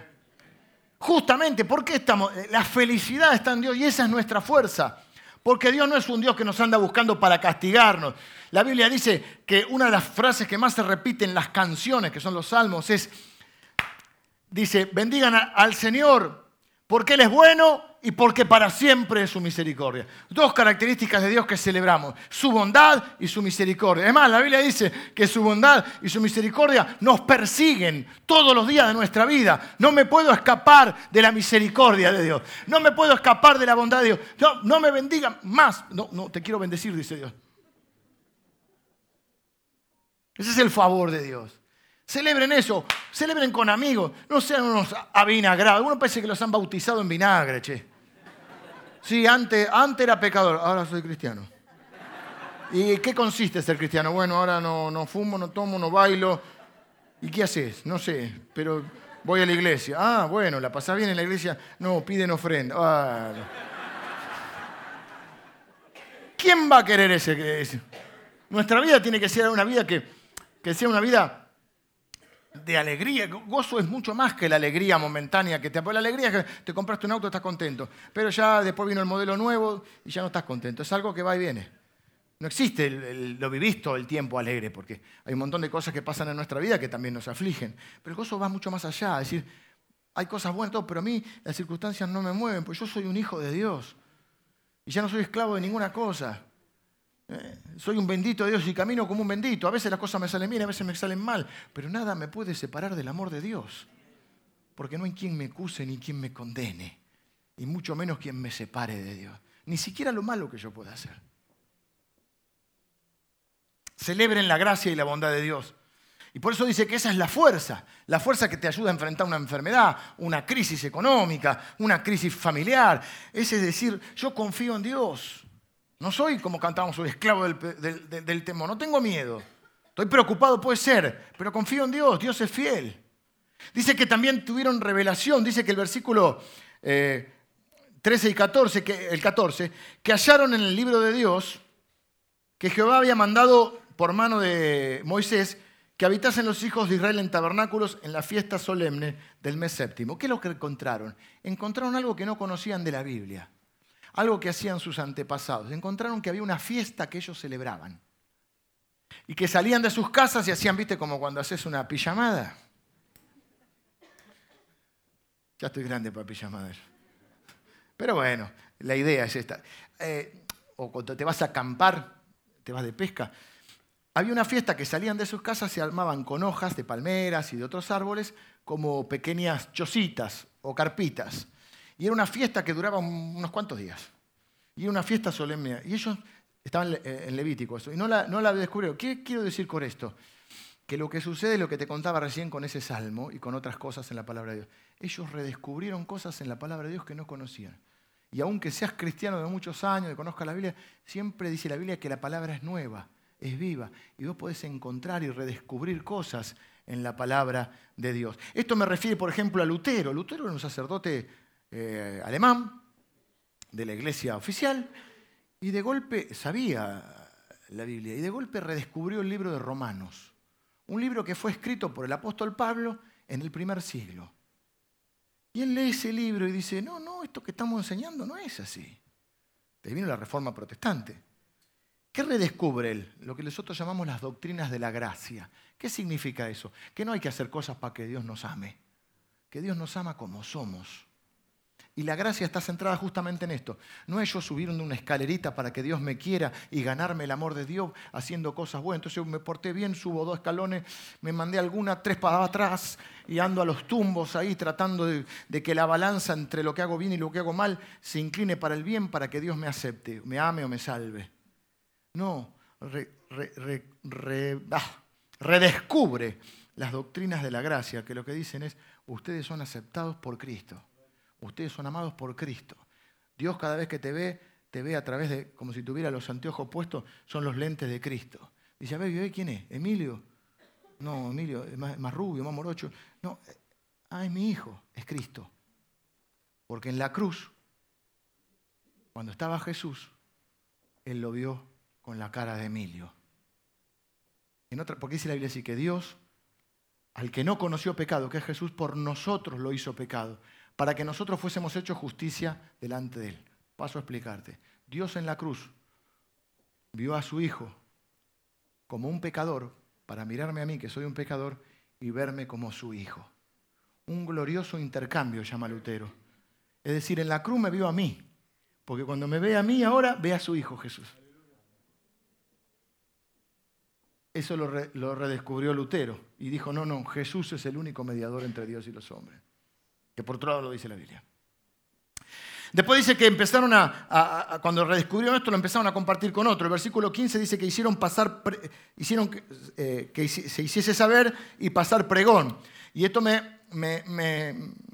Justamente, porque estamos? La felicidad está en Dios y esa es nuestra fuerza. Porque Dios no es un Dios que nos anda buscando para castigarnos. La Biblia dice que una de las frases que más se repiten en las canciones, que son los salmos, es, dice, bendigan al Señor porque Él es bueno y porque para siempre es su misericordia. Dos características de Dios que celebramos, su bondad y su misericordia. Es más, la Biblia dice que su bondad y su misericordia nos persiguen todos los días de nuestra vida. No me puedo escapar de la misericordia de Dios. No me puedo escapar de la bondad de Dios. No, no me bendigan más. No, no, te quiero bendecir, dice Dios. Ese es el favor de Dios. Celebren eso, celebren con amigos, no sean unos avinagrados. Uno parece que los han bautizado en vinagre, che. Sí, antes, antes era pecador, ahora soy cristiano. ¿Y qué consiste ser cristiano? Bueno, ahora no, no fumo, no tomo, no bailo. ¿Y qué haces? No sé, pero voy a la iglesia. Ah, bueno, ¿la pasás bien en la iglesia? No, piden ofrenda. Ah, ¿Quién va a querer ese, Nuestra vida tiene que ser una vida que, que sea una vida de alegría. Gozo es mucho más que la alegría momentánea que te... La alegría es que te compraste un auto, estás contento, pero ya después vino el modelo nuevo y ya no estás contento. Es algo que va y viene. No existe lo vivís todo el tiempo alegre, porque hay un montón de cosas que pasan en nuestra vida que también nos afligen. Pero el gozo va mucho más allá. Es decir, hay cosas buenas, pero a mí las circunstancias no me mueven, pues yo soy un hijo de Dios. Y ya no soy esclavo de ninguna cosa. Eh, soy un bendito de Dios y camino como un bendito. A veces las cosas me salen bien, a veces me salen mal, pero nada me puede separar del amor de Dios. Porque no hay quien me acuse ni quien me condene, y mucho menos quien me separe de Dios. Ni siquiera lo malo que yo pueda hacer. Celebren la gracia y la bondad de Dios. Y por eso dice que esa es la fuerza, la fuerza que te ayuda a enfrentar una enfermedad, una crisis económica, una crisis familiar. Es decir, yo confío en Dios. No soy, como cantábamos, un esclavo del, temor. No tengo miedo. Estoy preocupado, puede ser, pero confío en Dios. Dios es fiel. Dice que también tuvieron revelación. Dice que el versículo 13 eh, y 14, que, el 14, que hallaron en el libro de Dios que Jehová había mandado por mano de Moisés que habitasen los hijos de Israel en tabernáculos en la fiesta solemne del mes séptimo. ¿Qué es lo que encontraron? Encontraron algo que no conocían de la Biblia algo que hacían sus antepasados. Encontraron que había una fiesta que ellos celebraban. Y que salían de sus casas y hacían, viste, como cuando haces una pijamada. Ya estoy grande para pijamadas. Pero bueno, la idea es esta. Eh, o cuando te vas a acampar, te vas de pesca. Había una fiesta que salían de sus casas, se armaban con hojas de palmeras y de otros árboles como pequeñas chocitas o carpitas. Y era una fiesta que duraba unos cuantos días. Y era una fiesta solemne. Y ellos estaban en Levítico eso. Y no la, no la descubrieron. ¿Qué quiero decir con esto? Que lo que sucede es lo que te contaba recién con ese salmo y con otras cosas en la palabra de Dios. Ellos redescubrieron cosas en la palabra de Dios que no conocían. Y aunque seas cristiano de muchos años, y conozcas la Biblia, siempre dice la Biblia que la palabra es nueva, es viva. Y vos podés encontrar y redescubrir cosas en la palabra de Dios. Esto me refiere, por ejemplo, a Lutero. Lutero era un sacerdote eh, alemán de la iglesia oficial y de golpe sabía la Biblia y de golpe redescubrió el libro de Romanos, un libro que fue escrito por el apóstol Pablo en el primer siglo. Y él lee ese libro y dice, no, no, esto que estamos enseñando no es así. Te vino la reforma protestante. ¿Qué redescubre él? Lo que nosotros llamamos las doctrinas de la gracia. ¿Qué significa eso? Que no hay que hacer cosas para que Dios nos ame que Dios nos ama como somos. Y la gracia está centrada justamente en esto. No es yo subir una escalerita para que Dios me quiera y ganarme el amor de Dios haciendo cosas buenas. Entonces yo me porté bien, subo dos escalones, me mandé alguna, tres para atrás y ando a los tumbos ahí tratando de, que la balanza entre lo que hago bien y lo que hago mal se incline para el bien para que Dios me acepte, me ame o me salve. No, redescubre las doctrinas de la gracia que lo que dicen es, ustedes son aceptados por Cristo. Ustedes son amados por Cristo. Dios cada vez que te ve, te ve a través de, como si tuviera los anteojos puestos, son los lentes de Cristo. Dice, a ver, quién es? ¿Emilio? No, Emilio es más, rubio, más morocho. No, ah, es mi hijo, es Cristo. Porque en la cruz, cuando estaba Jesús, él lo vio con la cara de Emilio. En otra, porque dice la Biblia así que Dios, al que no conoció pecado, que es Jesús, por nosotros lo hizo pecado para que nosotros fuésemos hechos justicia delante de Él. Paso a explicarte. Dios en la cruz vio a su Hijo como un pecador para mirarme a mí, que soy un pecador, y verme como su Hijo. Un glorioso intercambio, llama Lutero. Es decir, en la cruz me vio a mí, porque cuando me ve a mí ahora, ve a su Hijo Jesús. Eso lo, lo redescubrió Lutero y dijo, no, no, Jesús es el único mediador entre Dios y los hombres que por otro lado lo dice la Biblia. Después dice que empezaron a, cuando redescubrieron esto, lo empezaron a compartir con otro. El versículo 15 dice que hicieron pasar, hicieron que, eh, se hiciese saber y pasar pregón. Y esto me, me,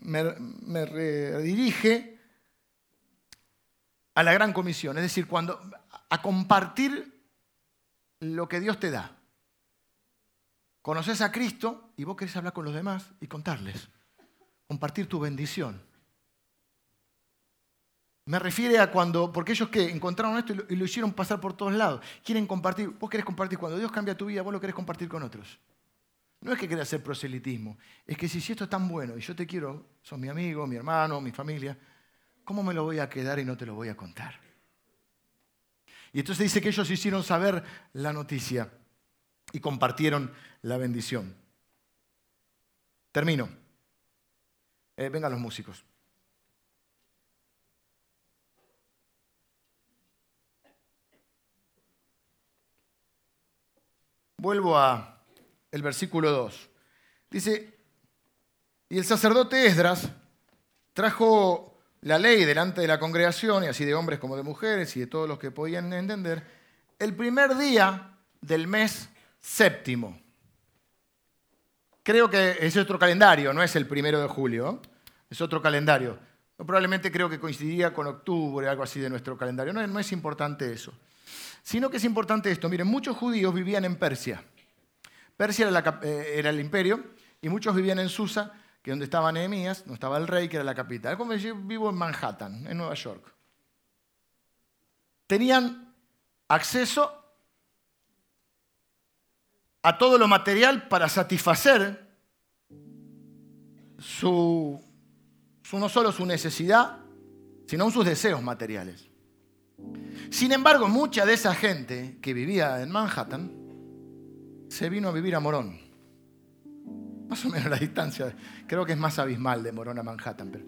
me, redirige a la gran comisión, es decir, cuando, a compartir lo que Dios te da. Conoces a Cristo y vos querés hablar con los demás y contarles compartir tu bendición. Me refiere a cuando, porque ellos que encontraron esto y lo, hicieron pasar por todos lados, quieren compartir, vos querés compartir, cuando Dios cambia tu vida, vos lo querés compartir con otros. No es que quieras hacer proselitismo, es que si, si esto es tan bueno y yo te quiero, sos mi amigo, mi hermano, mi familia, ¿cómo me lo voy a quedar y no te lo voy a contar? Y entonces dice que ellos hicieron saber la noticia y compartieron la bendición. Termino. Eh, vengan los músicos. Vuelvo a el versículo 2. Dice, y el sacerdote Esdras trajo la ley delante de la congregación, y así de hombres como de mujeres y de todos los que podían entender, el primer día del mes séptimo. Creo que es otro calendario, no es el primero de julio, es otro calendario. Probablemente creo que coincidiría con octubre, algo así de nuestro calendario. No, es importante eso. Sino que es importante esto. Miren, muchos judíos vivían en Persia. Persia era, eh, el imperio y muchos vivían en Susa, que es donde estaba Nehemías, no estaba el rey, que era la capital. Es como yo vivo en Manhattan, en Nueva York. Tenían acceso a todo lo material para satisfacer su, no solo su necesidad, sino sus deseos materiales. Sin embargo, mucha de esa gente que vivía en Manhattan se vino a vivir a Morón. Más o menos la distancia, creo que es más abismal de Morón a Manhattan. Pero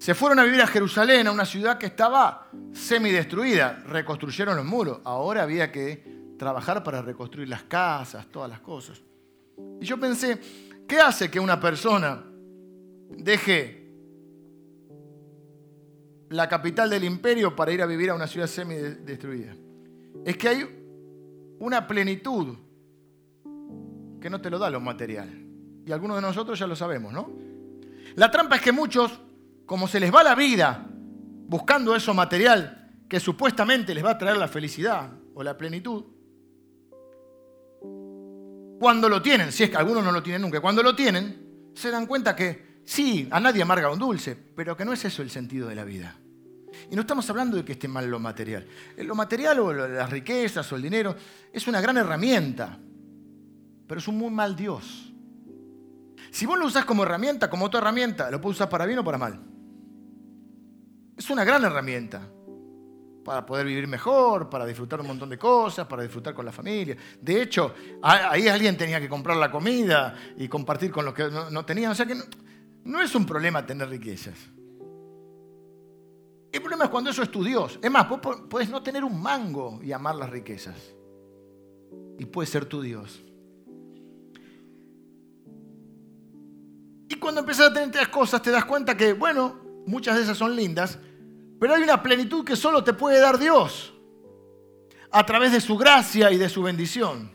se fueron a vivir a Jerusalén, a una ciudad que estaba semidestruida. Reconstruyeron los muros. Ahora había que trabajar para reconstruir las casas, todas las cosas. Y yo pensé, ¿qué hace que una persona deje la capital del imperio para ir a vivir a una ciudad semi-destruida? Es que hay una plenitud que no te lo da lo material. Y algunos de nosotros ya lo sabemos, ¿no? La trampa es que muchos, como se les va la vida buscando eso material que supuestamente les va a traer la felicidad o la plenitud, cuando lo tienen, si es que algunos no lo tienen nunca, cuando lo tienen, se dan cuenta que sí, a nadie amarga un dulce, pero que no es eso el sentido de la vida. Y no estamos hablando de que esté mal lo material. Eh, lo material o las riquezas o el dinero es una gran herramienta, pero es un muy mal Dios. Si vos lo usás como herramienta, como otra herramienta, lo puedes usar para bien o para mal. Es una gran herramienta para poder vivir mejor, para disfrutar un montón de cosas, para disfrutar con la familia. De hecho, ahí alguien tenía que comprar la comida y compartir con los que no, tenían. O sea que no es un problema tener riquezas. El problema es cuando eso es tu Dios. Es más, vos no tener un mango y amar las riquezas. Y puede ser tu Dios. Y cuando empiezas a tener estas cosas, te das cuenta que, bueno, muchas de esas son lindas, pero hay una plenitud que solo te puede dar Dios a través de su gracia y de su bendición.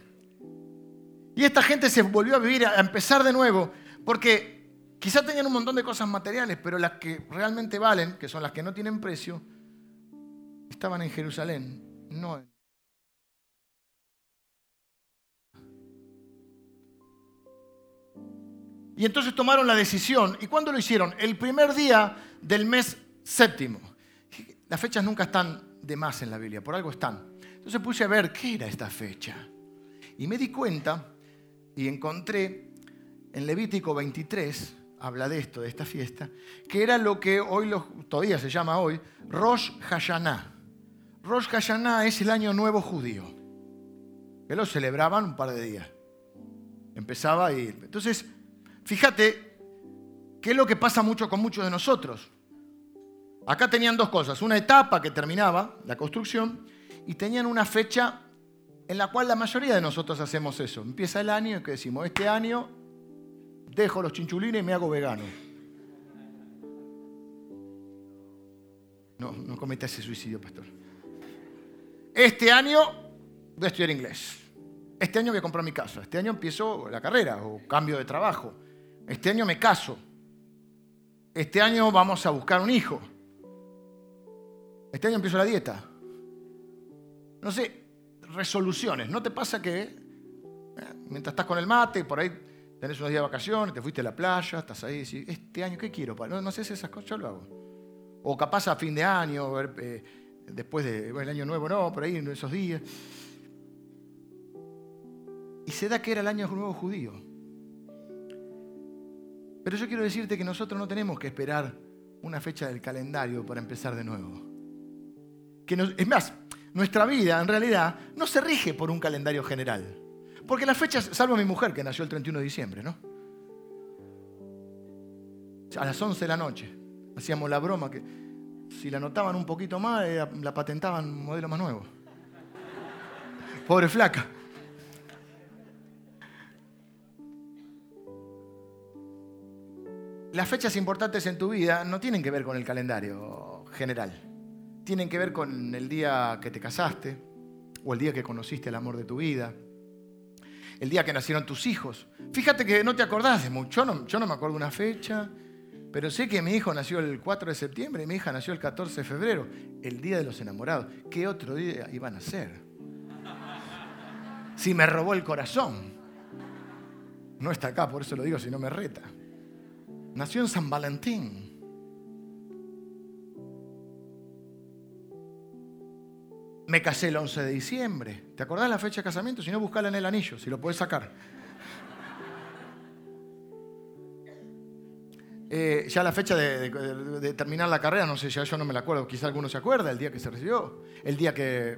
Y esta gente se volvió a vivir, a empezar de nuevo, porque quizá tenían un montón de cosas materiales, pero las que realmente valen, que son las que no tienen precio, estaban en Jerusalén, no Y entonces tomaron la decisión. ¿Y cuándo lo hicieron? El primer día del mes séptimo. Las fechas nunca están de más en la Biblia, por algo están. Entonces puse a ver qué era esta fecha. Y me di cuenta y encontré en Levítico 23, habla de esto, de esta fiesta, que era lo que hoy todavía se llama hoy Rosh Hashanah. Rosh Hashanah es el año nuevo judío, que lo celebraban un par de días. Empezaba y... Entonces, fíjate qué es lo que pasa mucho con muchos de nosotros. Acá tenían dos cosas, una etapa que terminaba, la construcción, y tenían una fecha en la cual la mayoría de nosotros hacemos eso. Empieza el año y que decimos, este año dejo los chinchulines y me hago vegano. No, no cometa ese suicidio, pastor. Este año voy a estudiar inglés. Este año voy a comprar mi casa. Este año empiezo la carrera o cambio de trabajo. Este año me caso. Este año vamos a buscar un hijo. Este año empiezo la dieta. No sé, resoluciones. ¿No te pasa que eh, mientras estás con el mate, por ahí tenés unos días de vacaciones, te fuiste a la playa, estás ahí y decís, este año, ¿qué quiero? No, sé si esas cosas, yo lo hago. O capaz a fin de año, eh, después del año nuevo, no, por ahí en esos días. Y se da que era el año nuevo judío. Pero yo quiero decirte que nosotros no tenemos que esperar una fecha del calendario para empezar de nuevo. Que es más, nuestra vida en realidad no se rige por un calendario general. Porque las fechas, salvo mi mujer que nació el 31 de diciembre, ¿no? A las 11 de la noche hacíamos la broma que si la notaban un poquito más, la patentaban un modelo más nuevo. Pobre flaca. las fechas importantes en tu vida no tienen que ver con el calendario general. Tienen que ver con el día que te casaste o el día que conociste el amor de tu vida, el día que nacieron tus hijos. Fíjate que no te acordás de mucho. Yo no, me acuerdo una fecha, pero sé que mi hijo nació el 4 de septiembre y mi hija nació el 14 de febrero, el día de los enamorados. ¿Qué otro día iban a ser? Si me robó el corazón. No está acá, por eso lo digo, si no me reta. Nació en San Valentín. Me casé el 11 de diciembre. ¿Te acordás la fecha de casamiento? Si no, buscala en el anillo, si lo puedes sacar. Eh, ya la fecha de, terminar la carrera, no sé, ya yo no me la acuerdo, quizá alguno se acuerda, el día que se recibió, el día que,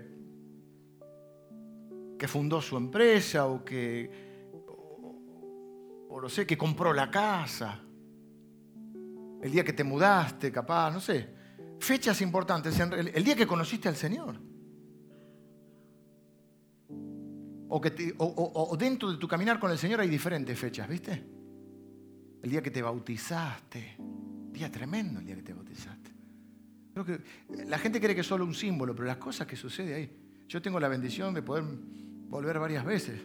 que fundó su empresa o que, o sé, que compró la casa el día que te mudaste, capaz, no sé. Fechas importantes, el día que conociste al Señor. O, que o, dentro de tu caminar con el Señor hay diferentes fechas, ¿viste? El día que te bautizaste. Día tremendo el día que te bautizaste. Creo que la gente cree que es solo un símbolo, pero las cosas que suceden ahí. Yo tengo la bendición de poder volver varias veces,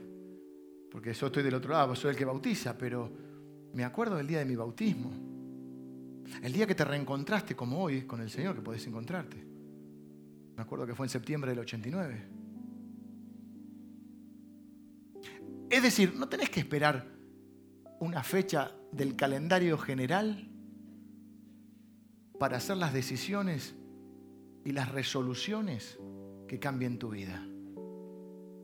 porque yo estoy del otro lado, soy el que bautiza, pero me acuerdo del día de mi bautismo. El día que te reencontraste como hoy con el Señor, que podés encontrarte. Me acuerdo que fue en septiembre del 89. Es decir, no tenés que esperar una fecha del calendario general para hacer las decisiones y las resoluciones que cambien tu vida.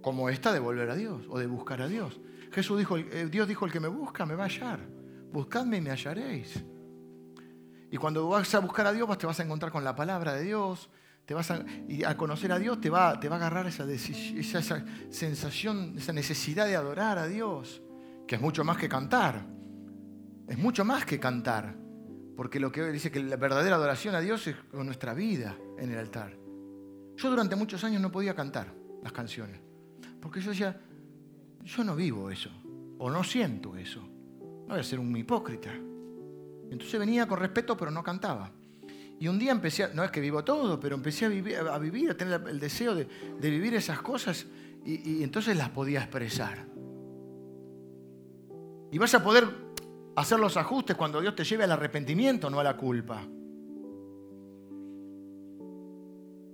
Como esta de volver a Dios o de buscar a Dios. Jesús dijo, eh, Dios dijo, el que me busca me va a hallar. Buscadme y me hallaréis. Y cuando vas a buscar a Dios, te vas a encontrar con la palabra de Dios. Y al conocer a Dios te va, te va a agarrar esa, esa, esa sensación, esa necesidad de adorar a Dios, que es mucho más que cantar. Es mucho más que cantar, porque lo que dice que la verdadera adoración a Dios es con nuestra vida en el altar. Yo durante muchos años no podía cantar las canciones, porque yo decía, yo no vivo eso, o no siento eso, no voy a ser un hipócrita. Entonces venía con respeto, pero no cantaba. Y un día empecé, a, no es que vivo todo, pero empecé a vivir, a, tener el deseo de, vivir esas cosas y, entonces las podía expresar. Y vas a poder hacer los ajustes cuando Dios te lleve al arrepentimiento, no a la culpa.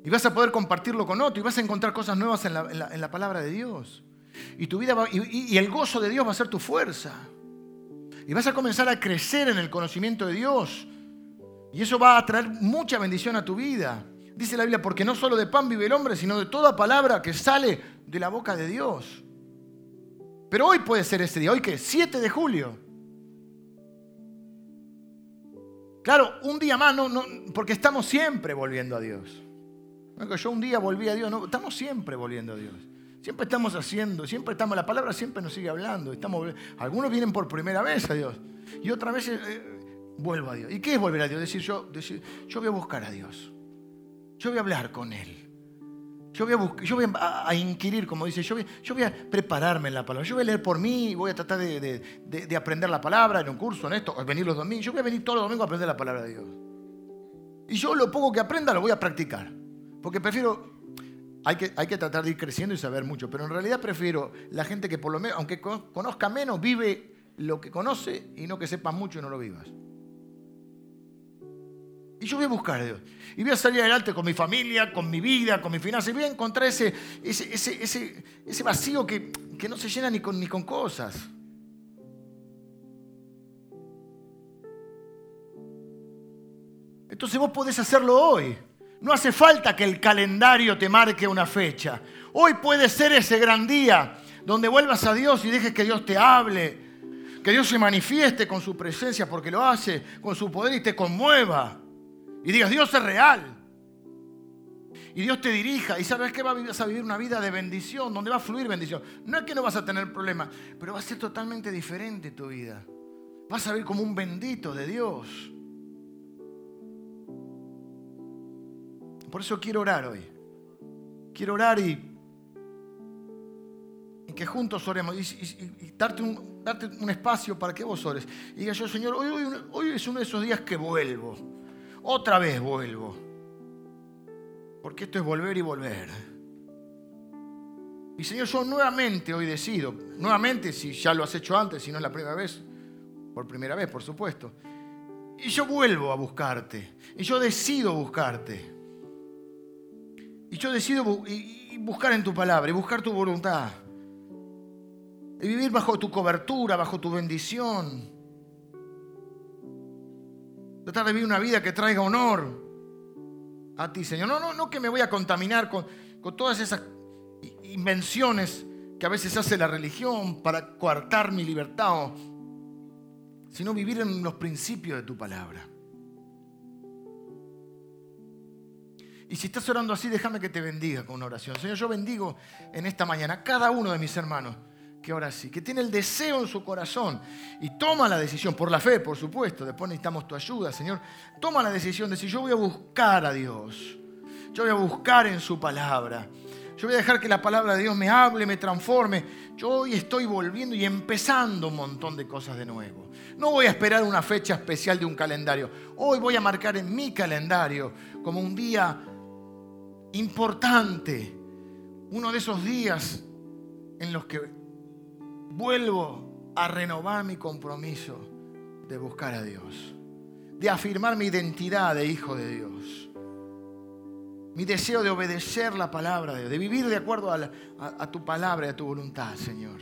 Y vas a poder compartirlo con otro y vas a encontrar cosas nuevas en la, palabra de Dios. Y, tu vida y, el gozo de Dios va a ser tu fuerza. Y vas a comenzar a crecer en el conocimiento de Dios. Y eso va a traer mucha bendición a tu vida. Dice la Biblia, porque no solo de pan vive el hombre, sino de toda palabra que sale de la boca de Dios. Pero hoy puede ser ese día. ¿Hoy qué? 7 de julio. Claro, un día más, no, porque estamos siempre volviendo a Dios. Yo un día volví a Dios, no, estamos siempre volviendo a Dios. Siempre estamos haciendo, siempre estamos, la palabra siempre nos sigue hablando. Estamos, algunos vienen por primera vez a Dios y otras veces eh, vuelvo a Dios. ¿Y qué es volver a Dios? Decir yo, decir, yo voy a buscar a Dios. Yo voy a hablar con Él. Yo voy, a, yo voy a, inquirir, como dice, yo voy, yo voy, a prepararme en la palabra. Yo voy a leer por mí, voy a tratar de, aprender la palabra en un curso, en esto, venir los domingos. Yo voy a venir todos los domingos a aprender la palabra de Dios. Y yo lo poco que aprenda lo voy a practicar. Porque prefiero, hay que, hay que tratar de ir creciendo y saber mucho, pero en realidad prefiero la gente que por lo menos, aunque conozca menos, vive lo que conoce y no que sepa mucho y no lo vivas. Y yo voy a buscar a Dios. Y voy a salir adelante con mi familia, con mi vida, con mi finanzas. Y voy a encontrar ese, ese, vacío que, no se llena ni con, ni con cosas. Entonces vos podés hacerlo hoy. No hace falta que el calendario te marque una fecha. Hoy puede ser ese gran día donde vuelvas a Dios y dejes que Dios te hable, que Dios se manifieste con su presencia porque lo hace, con su poder y te conmueva. Y digas, Dios es real. Y Dios te dirija. Y sabes que vas a vivir una vida de bendición, donde va a fluir bendición. No es que no vas a tener problemas, pero va a ser totalmente diferente tu vida. Vas a vivir como un bendito de Dios. Por eso quiero orar hoy. Quiero orar y, que juntos oremos y, darte, un, espacio para que vos ores. Y digas yo, Señor, hoy, hoy es uno de esos días que vuelvo otra vez vuelvo. Porque esto es volver y volver. Y Señor, yo nuevamente hoy decido, nuevamente si ya lo has hecho antes, si no es la primera vez, por primera vez, por supuesto. Y yo vuelvo a buscarte. Y yo decido buscarte. Y yo decido buscar en tu palabra y buscar tu voluntad. Y vivir bajo tu cobertura, bajo tu bendición. Tratar de vivir una vida que traiga honor a ti, Señor. No, no, no que me voy a contaminar con, con todas esas invenciones que a veces hace la religión para coartar mi libertad, sino vivir en los principios de tu palabra. Y si estás orando así, déjame que te bendiga con una oración. Señor, yo bendigo en esta mañana a cada uno de mis hermanos que ahora sí, que tiene el deseo en su corazón y toma la decisión, por la fe, por supuesto, después necesitamos tu ayuda, Señor, toma la decisión de decir, yo voy a buscar a Dios, yo voy a buscar en su palabra, yo voy a dejar que la palabra de Dios me hable, me transforme, yo hoy estoy volviendo y empezando un montón de cosas de nuevo. No voy a esperar una fecha especial de un calendario, hoy voy a marcar en mi calendario como un día importante, uno de esos días en los que vuelvo a renovar mi compromiso de buscar a Dios, de afirmar mi identidad de hijo de Dios, mi deseo de obedecer la palabra de Dios, de vivir de acuerdo a, tu palabra y a tu voluntad, Señor.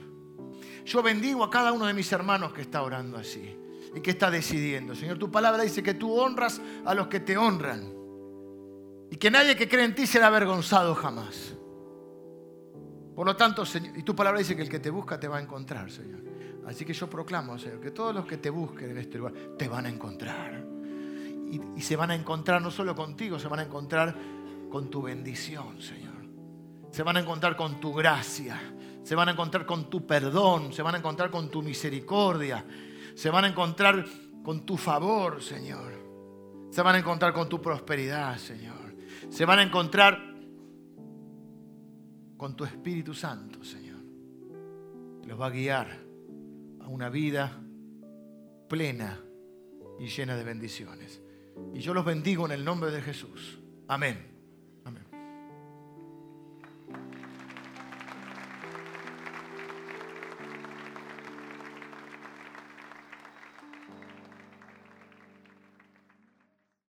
Yo bendigo a cada uno de mis hermanos que está orando así y que está decidiendo. Señor, tu palabra dice que tú honras a los que te honran y que nadie que cree en ti será avergonzado jamás. Por lo tanto, Señor, y tu palabra dice que el que te busca te va a encontrar, Señor. Así que yo proclamo, Señor, que todos los que te busquen en este lugar te van a encontrar. Y, se van a encontrar no solo contigo, se van a encontrar con tu bendición, Señor. Se van a encontrar con tu gracia. Se van a encontrar con tu perdón. Se van a encontrar con tu misericordia. Se van a encontrar con tu favor, Señor. Se van a encontrar con tu prosperidad, Señor. Se van a encontrar con tu Espíritu Santo, Señor. Los va a guiar a una vida plena y llena de bendiciones. Y yo los bendigo en el nombre de Jesús. Amén.